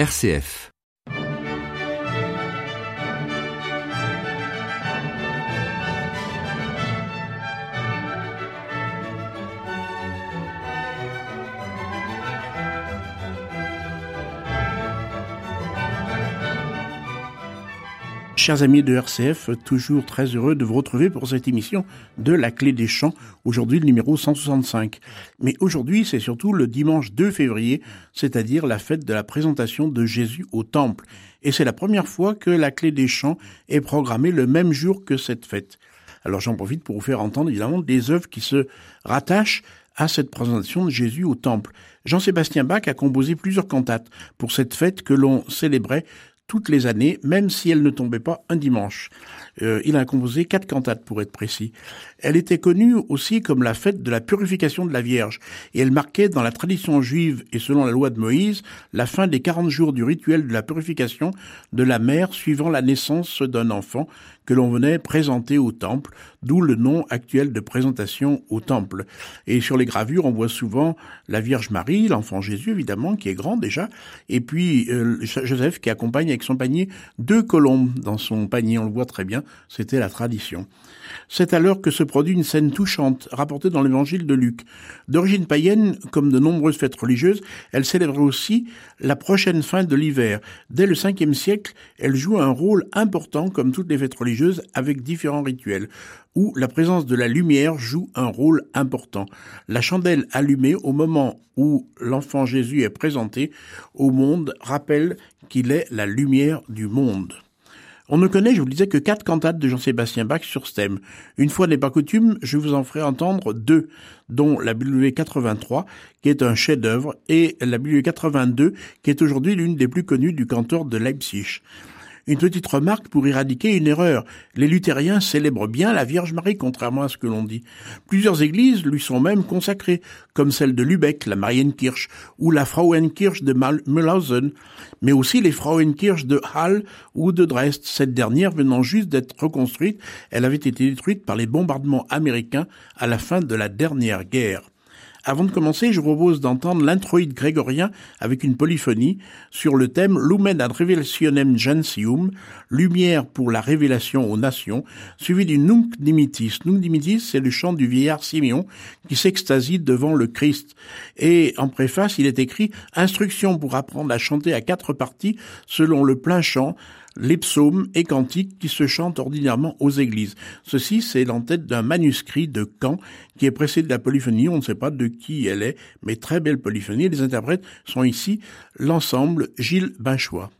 RCF Chers amis de RCF, toujours très heureux de vous retrouver pour cette émission de La Clé des Champs, aujourd'hui le numéro 165. Mais aujourd'hui, c'est surtout le dimanche 2 février, c'est-à-dire la fête de la présentation de Jésus au Temple. Et c'est la première fois que La Clé des Champs est programmée le même jour que cette fête. Alors j'en profite pour vous faire entendre évidemment des œuvres qui se rattachent à cette présentation de Jésus au Temple. Jean-Sébastien Bach a composé plusieurs cantates pour cette fête que l'on célébrait toutes les années, même si elle ne tombait pas un dimanche. Euh, il a composé quatre cantates pour être précis. Elle était connue aussi comme la fête de la purification de la Vierge, et elle marquait dans la tradition juive et selon la loi de Moïse la fin des quarante jours du rituel de la purification de la mère suivant la naissance d'un enfant que l'on venait présenter au temple, d'où le nom actuel de présentation au temple. Et sur les gravures, on voit souvent la Vierge Marie, l'enfant Jésus évidemment, qui est grand déjà, et puis euh, Joseph qui accompagne avec son panier deux colombes dans son panier, on le voit très bien, c'était la tradition. C'est alors que se produit une scène touchante, rapportée dans l'évangile de Luc. D'origine païenne, comme de nombreuses fêtes religieuses, elle célébrait aussi la prochaine fin de l'hiver. Dès le 5e siècle, elle joue un rôle important, comme toutes les fêtes religieuses, avec différents rituels, où la présence de la lumière joue un rôle important. La chandelle allumée au moment où l'enfant Jésus est présenté au monde rappelle qu'il est la lumière du monde. On ne connaît, je vous le disais, que quatre cantates de Jean-Sébastien Bach sur ce thème. Une fois n'est pas coutume, je vous en ferai entendre deux, dont la Bible 83, qui est un chef-d'œuvre, et la Bible 82, qui est aujourd'hui l'une des plus connues du cantor de Leipzig. Une petite remarque pour éradiquer une erreur. Les luthériens célèbrent bien la Vierge Marie, contrairement à ce que l'on dit. Plusieurs églises lui sont même consacrées, comme celle de Lübeck, la Marienkirche, ou la Frauenkirche de Mühlhausen, mais aussi les Frauenkirche de Halle ou de Dresde. Cette dernière venant juste d'être reconstruite, elle avait été détruite par les bombardements américains à la fin de la dernière guerre. Avant de commencer, je vous propose d'entendre l'introïde grégorien avec une polyphonie sur le thème Lumen ad revelationem gentium, lumière pour la révélation aux nations, suivi du Nunc Dimitis. Nunc Dimitis, c'est le chant du vieillard Simeon qui s'extasie devant le Christ. Et en préface, il est écrit Instruction pour apprendre à chanter à quatre parties selon le plein chant, les psaumes et cantiques qui se chantent ordinairement aux églises. Ceci, c'est l'entête d'un manuscrit de Caen qui est précédé de la polyphonie. On ne sait pas de qui elle est, mais très belle polyphonie. Les interprètes sont ici l'ensemble Gilles Binchois.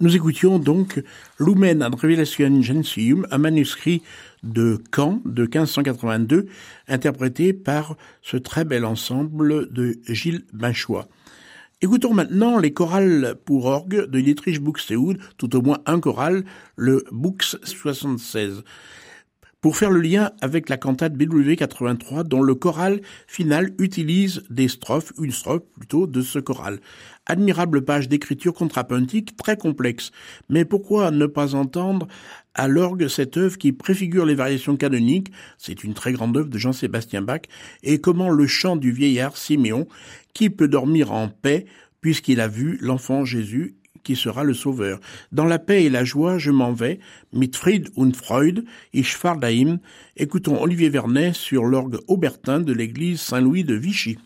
Nous écoutions donc Lumen ad Revelation Gentium, un manuscrit de Caen de 1582, interprété par ce très bel ensemble de Gilles Bachois. Écoutons maintenant les chorales pour orgue de Dietrich Buxtehude, tout au moins un choral, le Bux 76 pour faire le lien avec la cantate BW 83 dont le choral final utilise des strophes, une strophe plutôt, de ce choral. Admirable page d'écriture contrapuntique très complexe. Mais pourquoi ne pas entendre à l'orgue cette œuvre qui préfigure les variations canoniques, c'est une très grande œuvre de Jean-Sébastien Bach, et comment le chant du vieillard Siméon, qui peut dormir en paix puisqu'il a vu l'enfant Jésus qui sera le Sauveur? Dans la paix et la joie, je m'en vais, mit Fried und Freud, ich fahr dahin. Écoutons Olivier Vernet sur l'orgue aubertin de l'église Saint-Louis de Vichy.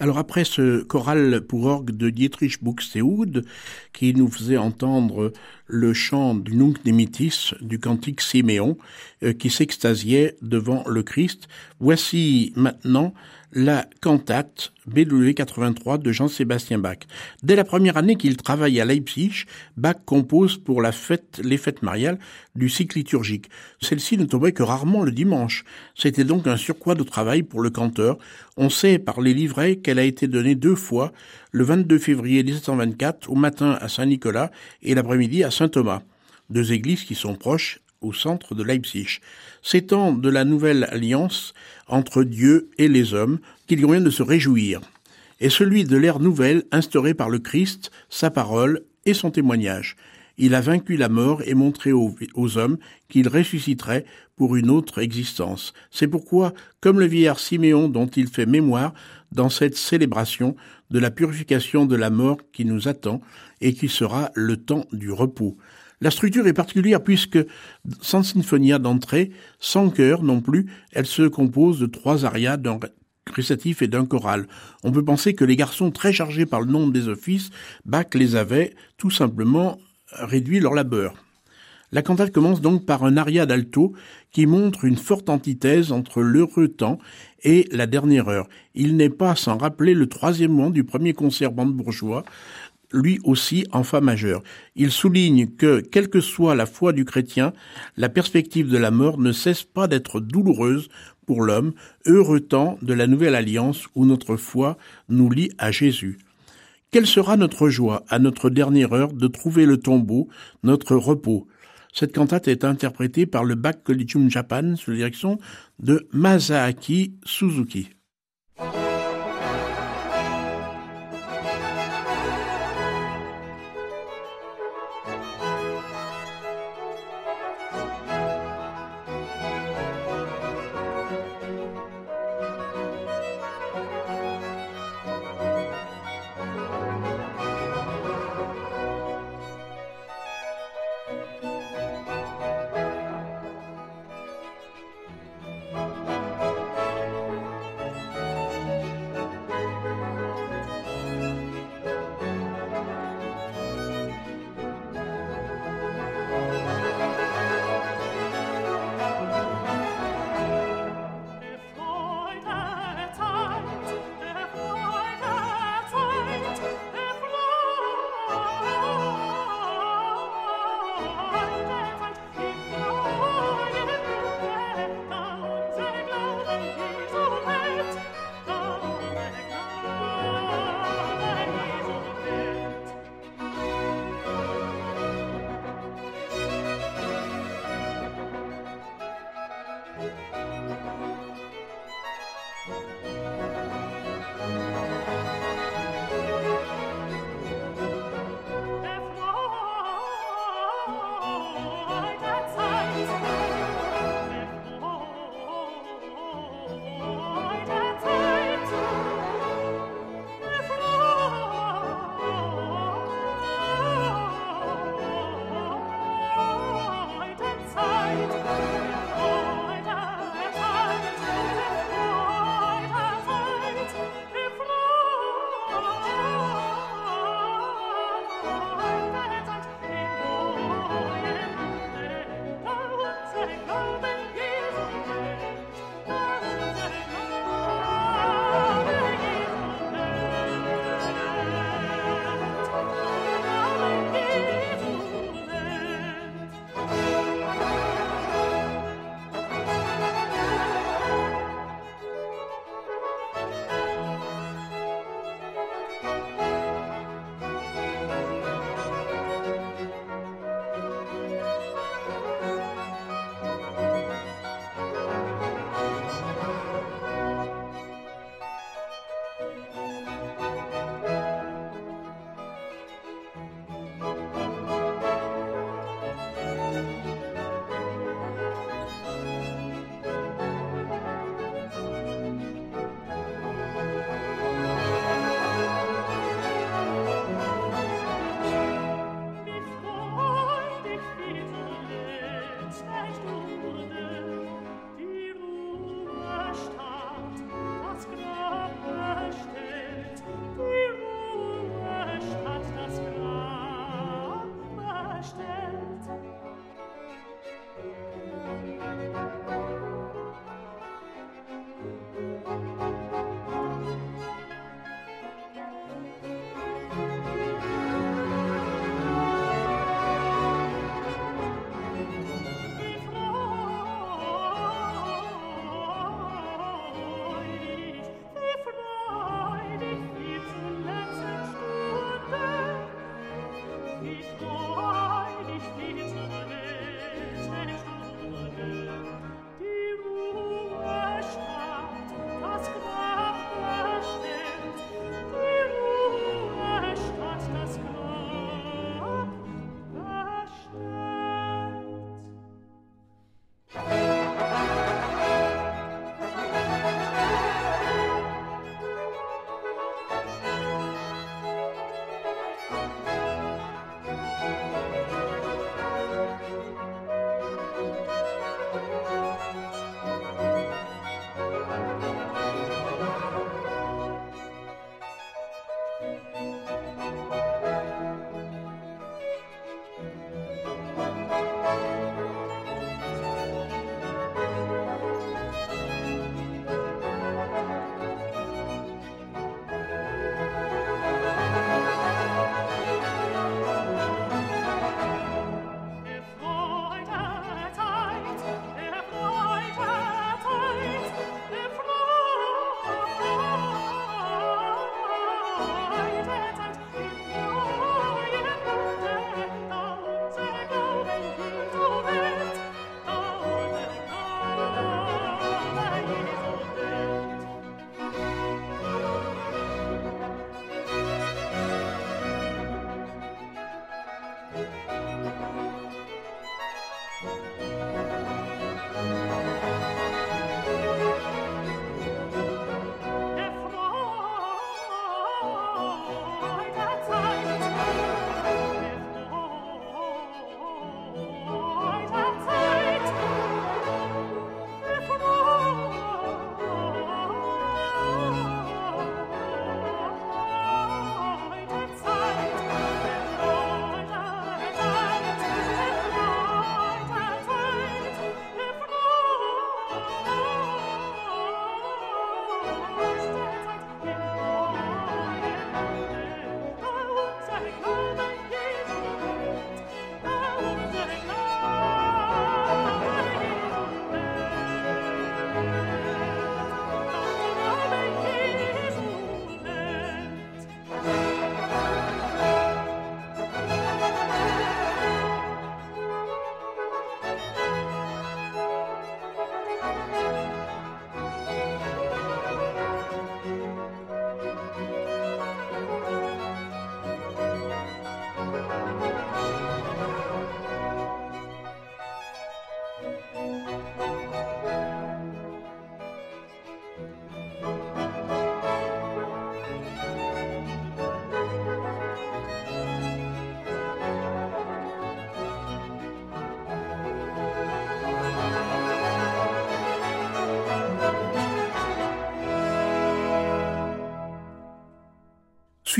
Alors après ce choral pour orgue de Dietrich Buxtehude, qui nous faisait entendre le chant du Nunc Dimittis, du cantique Siméon, euh, qui s'extasiait devant le Christ, voici maintenant la cantate BW 83 de Jean-Sébastien Bach. Dès la première année qu'il travaille à Leipzig, Bach compose pour la fête, les fêtes mariales du cycle liturgique. Celle-ci ne tombait que rarement le dimanche. C'était donc un surcroît de travail pour le canteur. On sait par les livrets qu'elle a été donnée deux fois, le 22 février 1724 au matin à Saint-Nicolas et l'après-midi à Saint-Thomas. Deux églises qui sont proches au centre de Leipzig. C'est temps de la nouvelle alliance entre Dieu et les hommes qu'il convient de se réjouir, et celui de l'ère nouvelle instaurée par le Christ, sa parole et son témoignage. Il a vaincu la mort et montré aux, aux hommes qu'il ressusciterait pour une autre existence. C'est pourquoi, comme le vieillard Siméon dont il fait mémoire dans cette célébration de la purification de la mort qui nous attend et qui sera le temps du repos. La structure est particulière puisque, sans symphonia d'entrée, sans chœur non plus, elle se compose de trois arias d'un récitatif et d'un choral. On peut penser que les garçons très chargés par le nombre des offices, Bach les avait tout simplement réduit leur labeur. La cantate commence donc par un aria d'alto qui montre une forte antithèse entre l'heureux temps et la dernière heure. Il n'est pas sans rappeler le troisième mois du premier concert bourgeois, lui aussi en fa majeur. Il souligne que, quelle que soit la foi du chrétien, la perspective de la mort ne cesse pas d'être douloureuse pour l'homme, heureux temps de la nouvelle alliance où notre foi nous lie à Jésus. Quelle sera notre joie, à notre dernière heure, de trouver le tombeau, notre repos? Cette cantate est interprétée par le Bach Collegium Japan sous la direction de Masaaki Suzuki.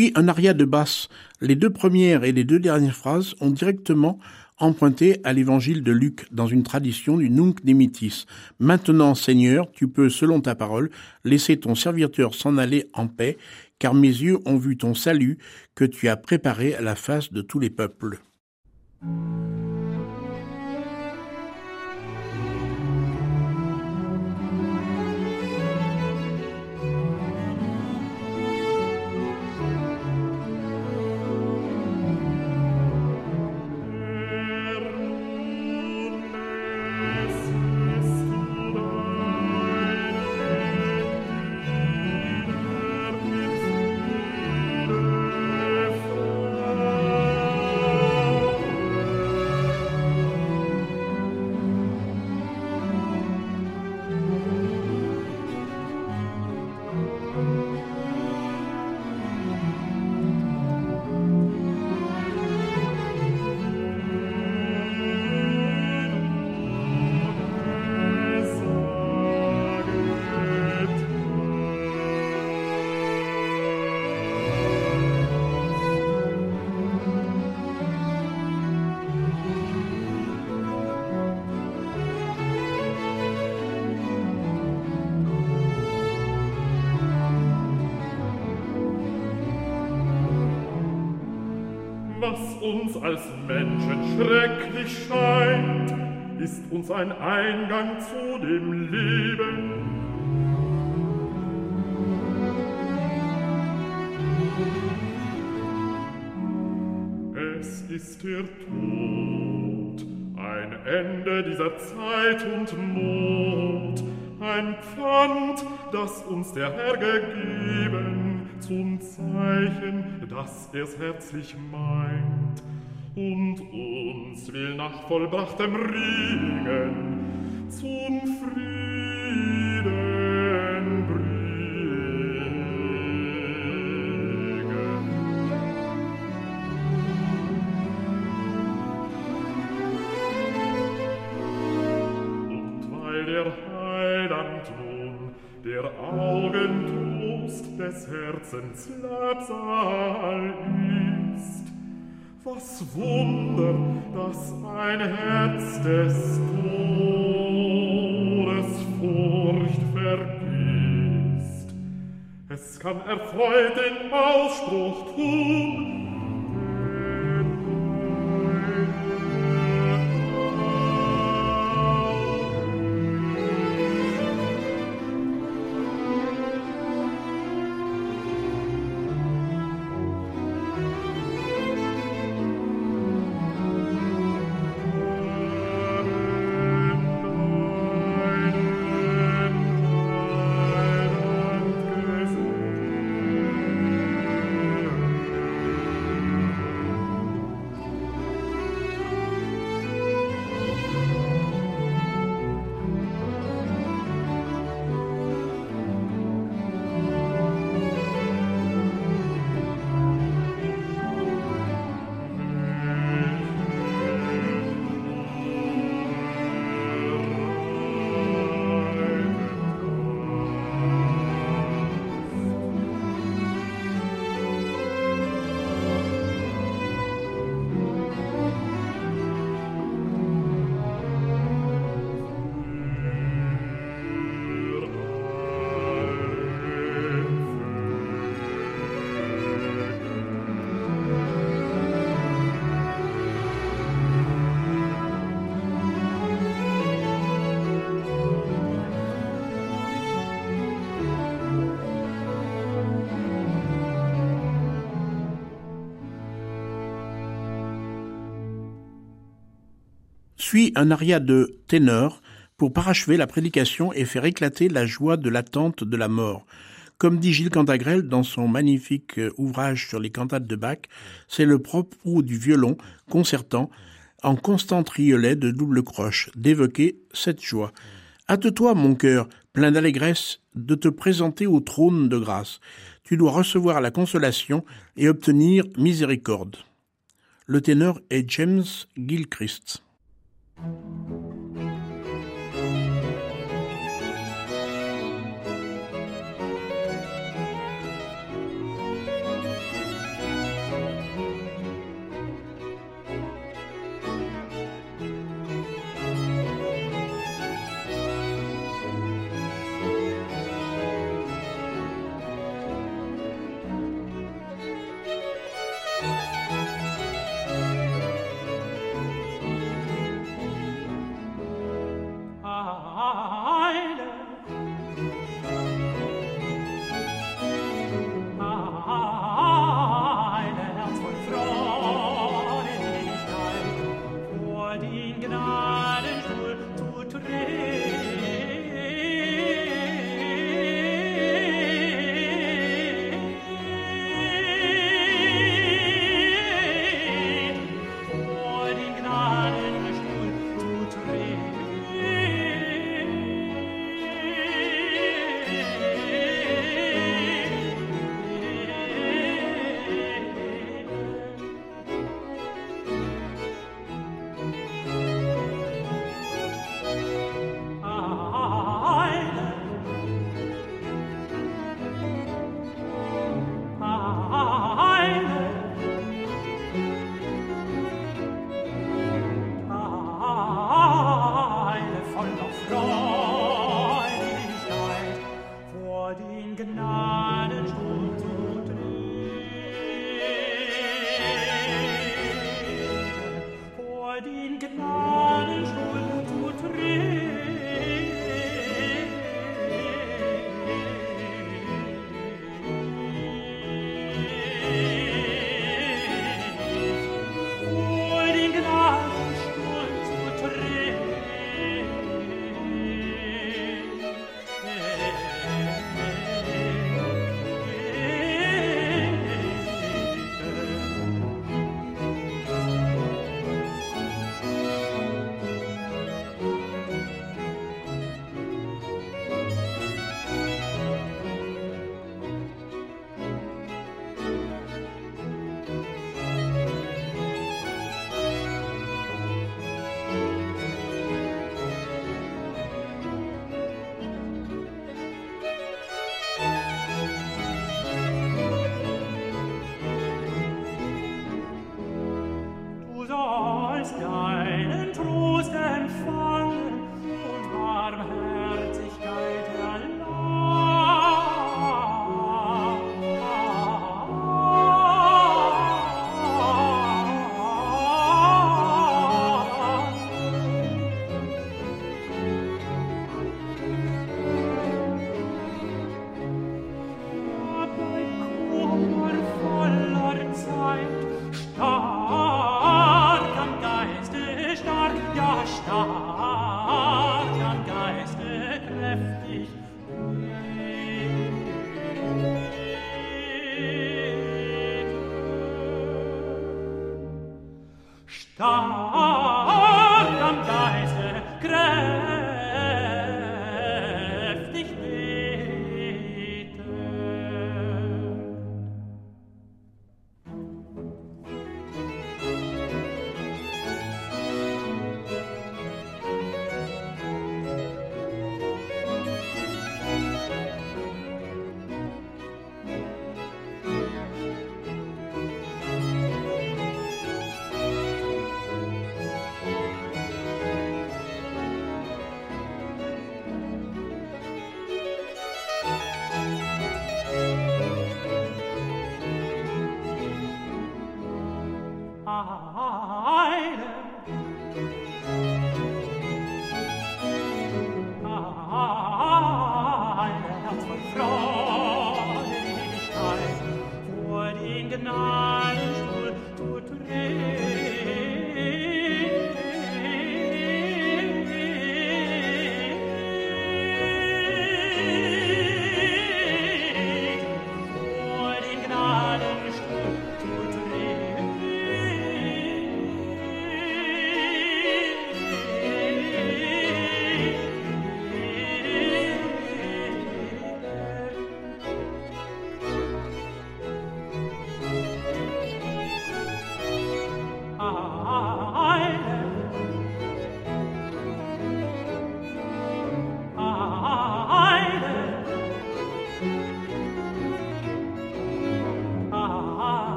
Suit un aria de basse. Les deux premières et les deux dernières phrases ont directement emprunté à l'évangile de Luc dans une tradition du Nunc Dimittis. Maintenant, Seigneur, tu peux, selon ta parole, laisser ton serviteur s'en aller en paix, car mes yeux ont vu ton salut que tu as préparé à la face de tous les peuples. Uns als Menschen schrecklich scheint, ist uns ein Eingang zu dem Leben. Es ist der Tod, ein Ende dieser Zeit und Not, ein Pfand, das uns der Herr gegeben, zum Zeichen, dass er's herzlich meint. Und uns will nach vollbrachtem Ringen zum Frieden der Augen Trost des Herzens Labsal ist, Was Wunder, dass ein Herz des Todes Furcht vergisst. Es kann erfreut den Ausspruch tun, Suit un aria de ténor pour parachever la prédication et faire éclater la joie de l'attente de la mort. Comme dit Gilles Cantagrel dans son magnifique euh, ouvrage sur les cantates de Bach, c'est le propos du violon concertant en constant triolet de double croche d'évoquer cette joie. Hâte-toi, mon cœur, plein d'allégresse, de te présenter au trône de grâce. Tu dois recevoir la consolation et obtenir miséricorde. Le ténor est James Gilchrist. Thank you.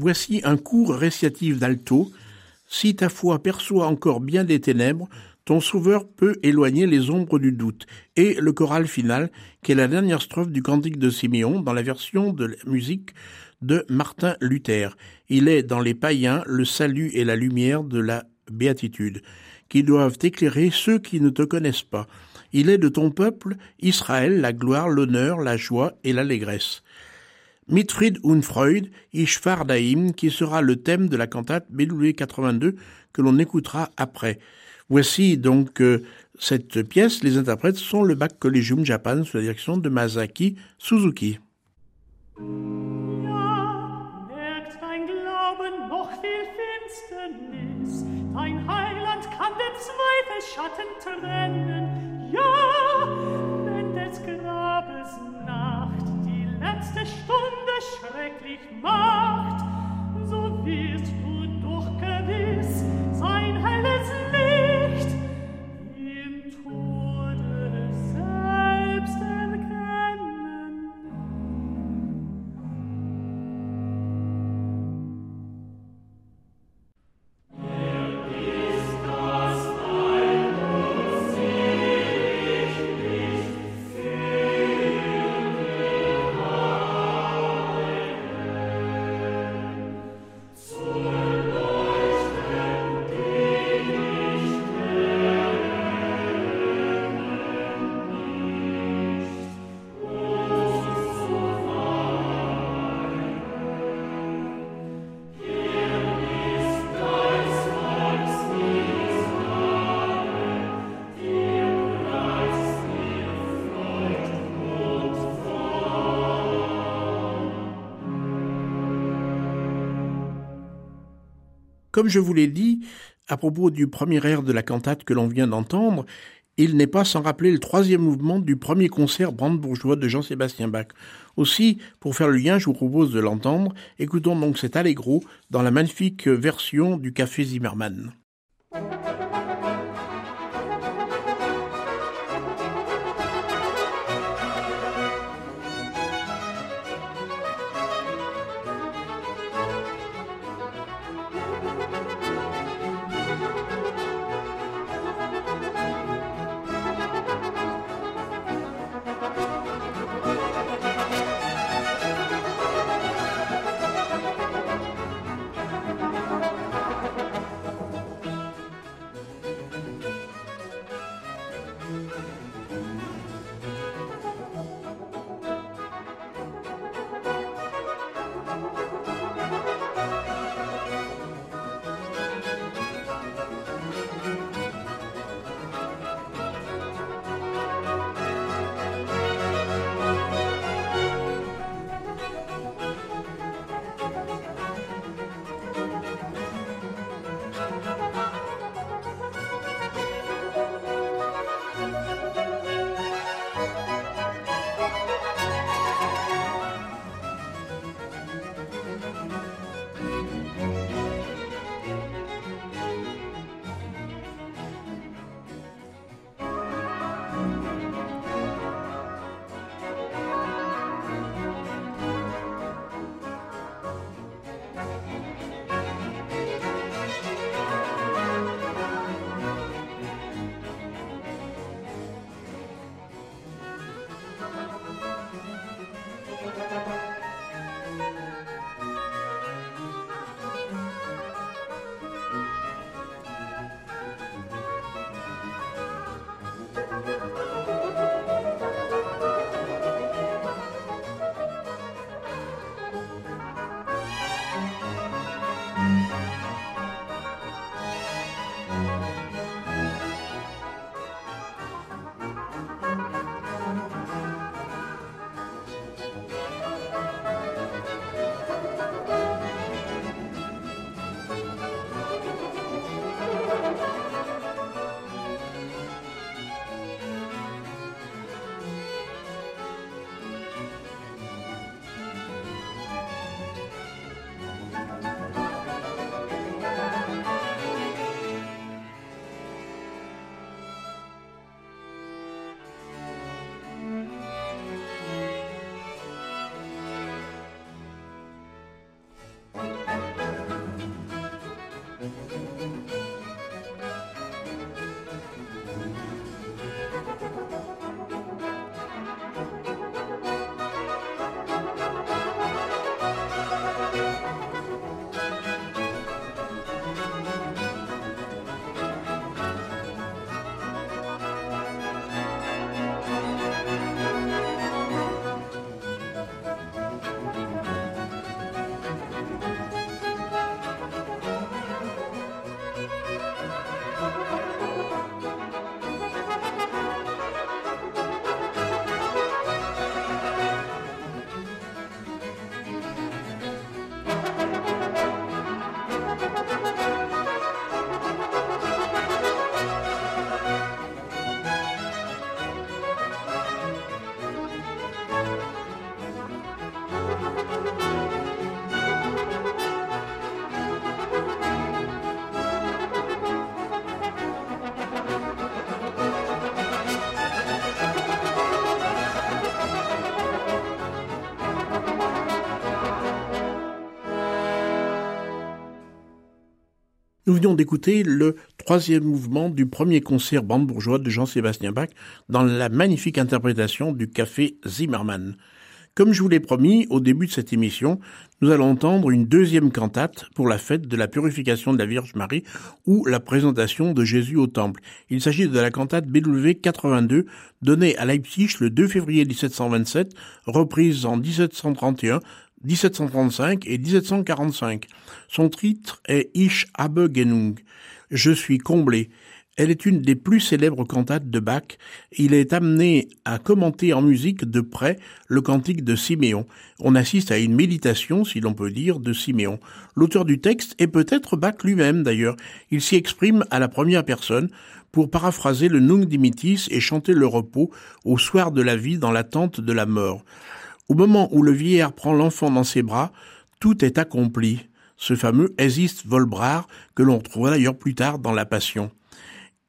Voici un court réciatif d'alto. Si ta foi perçoit encore bien des ténèbres, ton sauveur peut éloigner les ombres du doute. Et le choral final, qui est la dernière strophe du cantique de Siméon dans la version de la musique de Martin Luther. Il est dans les païens le salut et la lumière de la béatitude, qui doivent éclairer ceux qui ne te connaissent pas. Il est de ton peuple, Israël, la gloire, l'honneur, la joie et l'allégresse. Mitfried und Freud, Ich daim, qui sera le thème de la cantate BW 82 que l'on écoutera après. Voici donc euh, cette pièce. Les interprètes sont le Bac Collegium Japan sous la direction de Masaki Suzuki. letzte Stunde schrecklich macht, so wirst du doch gewiss, Comme je vous l'ai dit, à propos du premier air de la cantate que l'on vient d'entendre, il n'est pas sans rappeler le troisième mouvement du premier concert brandebourgeois de Jean-Sébastien Bach. Aussi, pour faire le lien, je vous propose de l'entendre. Écoutons donc cet allegro dans la magnifique version du Café Zimmermann. Nous venons d'écouter le troisième mouvement du premier concert bande bourgeois de Jean-Sébastien Bach dans la magnifique interprétation du café Zimmermann. Comme je vous l'ai promis au début de cette émission, nous allons entendre une deuxième cantate pour la fête de la purification de la Vierge Marie ou la présentation de Jésus au Temple. Il s'agit de la cantate BW 82 donnée à Leipzig le 2 février 1727, reprise en 1731 1735 et 1745. Son titre est Ich habe genug. Je suis comblé. Elle est une des plus célèbres cantates de Bach. Il est amené à commenter en musique de près le cantique de Siméon. On assiste à une méditation, si l'on peut dire, de Siméon. L'auteur du texte est peut-être Bach lui-même d'ailleurs. Il s'y exprime à la première personne pour paraphraser le Nunc Dimittis et chanter le repos au soir de la vie dans l'attente de la mort. Au moment où le vieillard prend l'enfant dans ses bras, tout est accompli. Ce fameux Exist Volbrar que l'on trouvera d'ailleurs plus tard dans la Passion.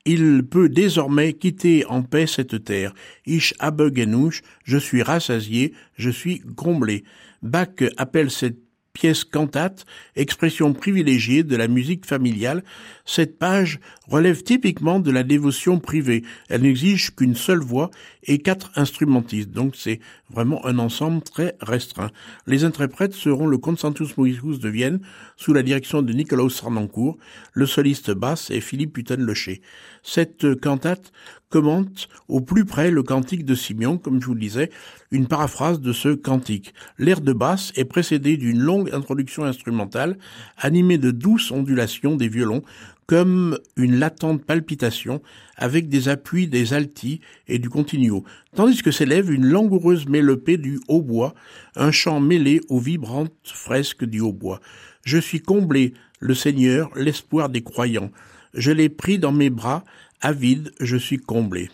Il peut désormais quitter en paix cette terre. Ich habe genug, je suis rassasié, je suis comblé. Bach appelle cette pièce cantate, expression privilégiée de la musique familiale, cette page relève typiquement de la dévotion privée. Elle n'exige qu'une seule voix et quatre instrumentistes, donc c'est vraiment un ensemble très restreint. Les interprètes seront le Concertus Musicus de Vienne, sous la direction de Nicolas Sarnancourt, le soliste basse et Philippe Hutten-Lecher. Cette cantate commente au plus près le cantique de Simeon, comme je vous le disais, une paraphrase de ce cantique. L'air de basse est précédé d'une longue introduction instrumentale, animée de douces ondulations des violons, comme une latente palpitation, avec des appuis des altis et du continuo, tandis que s'élève une langoureuse mélopée du hautbois, un chant mêlé aux vibrantes fresques du hautbois. Je suis comblé, le Seigneur, l'espoir des croyants. Je l'ai pris dans mes bras, avide, je suis comblé.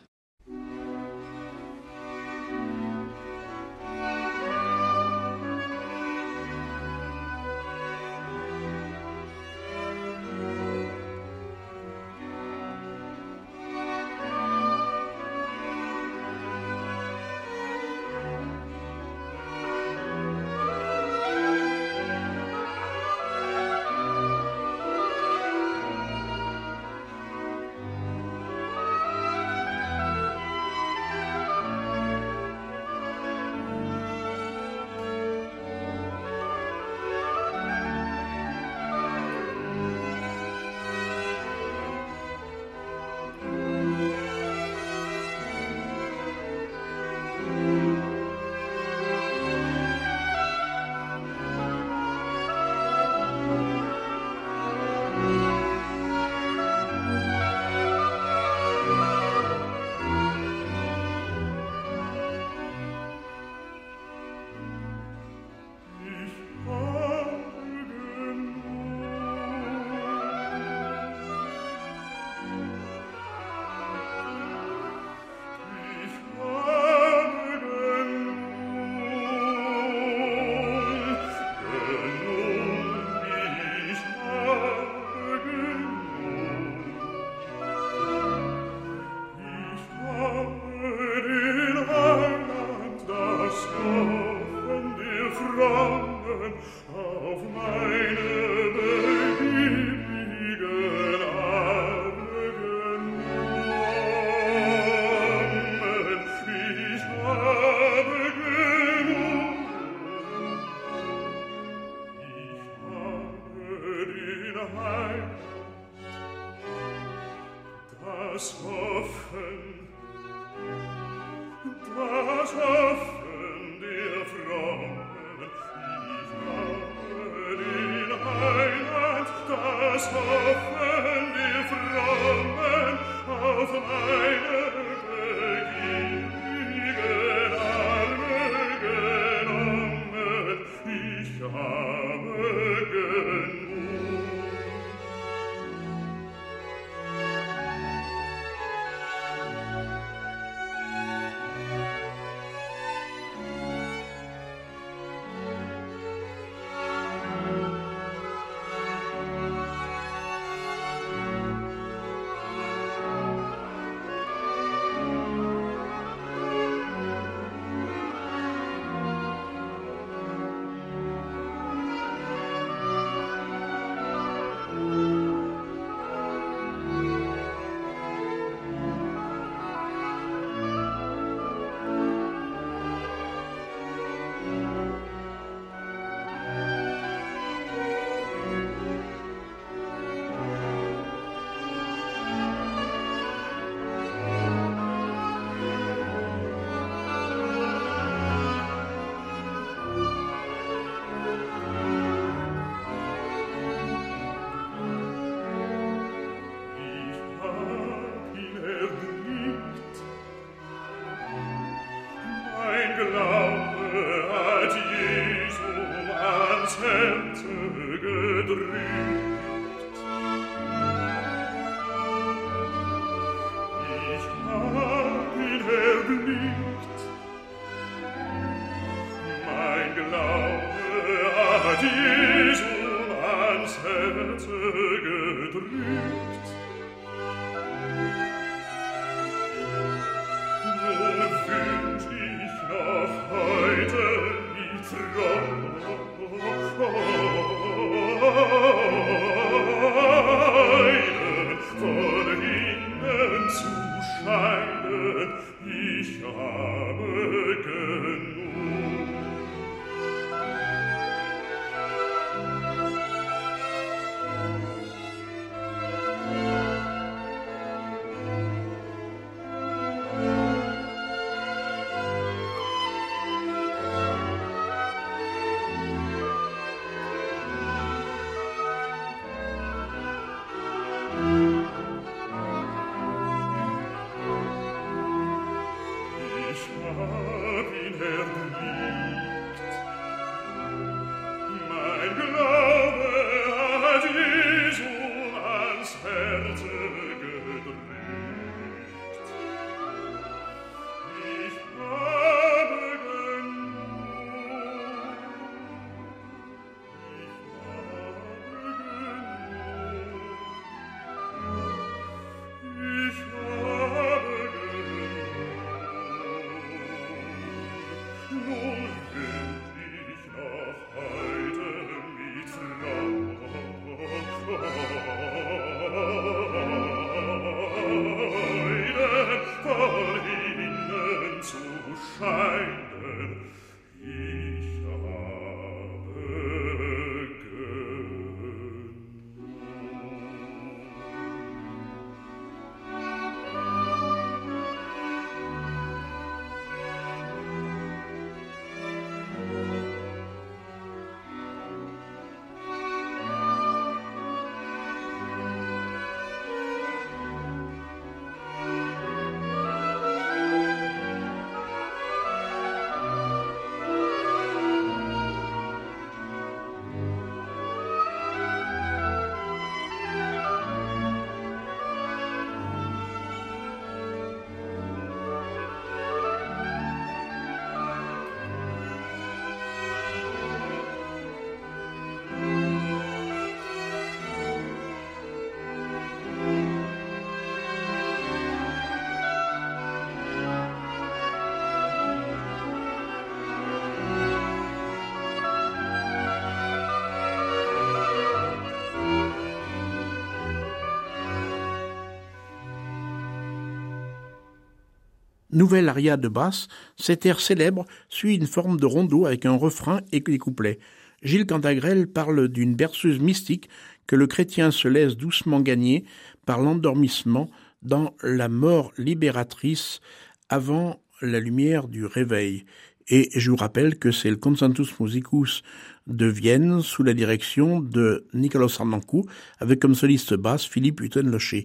Nouvelle aria de basse, cet air célèbre suit une forme de rondeau avec un refrain et des couplets. Gilles Cantagrel parle d'une berceuse mystique que le chrétien se laisse doucement gagner par l'endormissement dans la mort libératrice avant la lumière du réveil. Et je vous rappelle que c'est le Consentus Musicus de Vienne sous la direction de Nicolas Sarnancou avec comme soliste basse Philippe Hutten-Locher.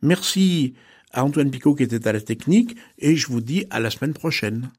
Merci à Antoine Picot qui était à la technique, et je vous dis à la semaine prochaine.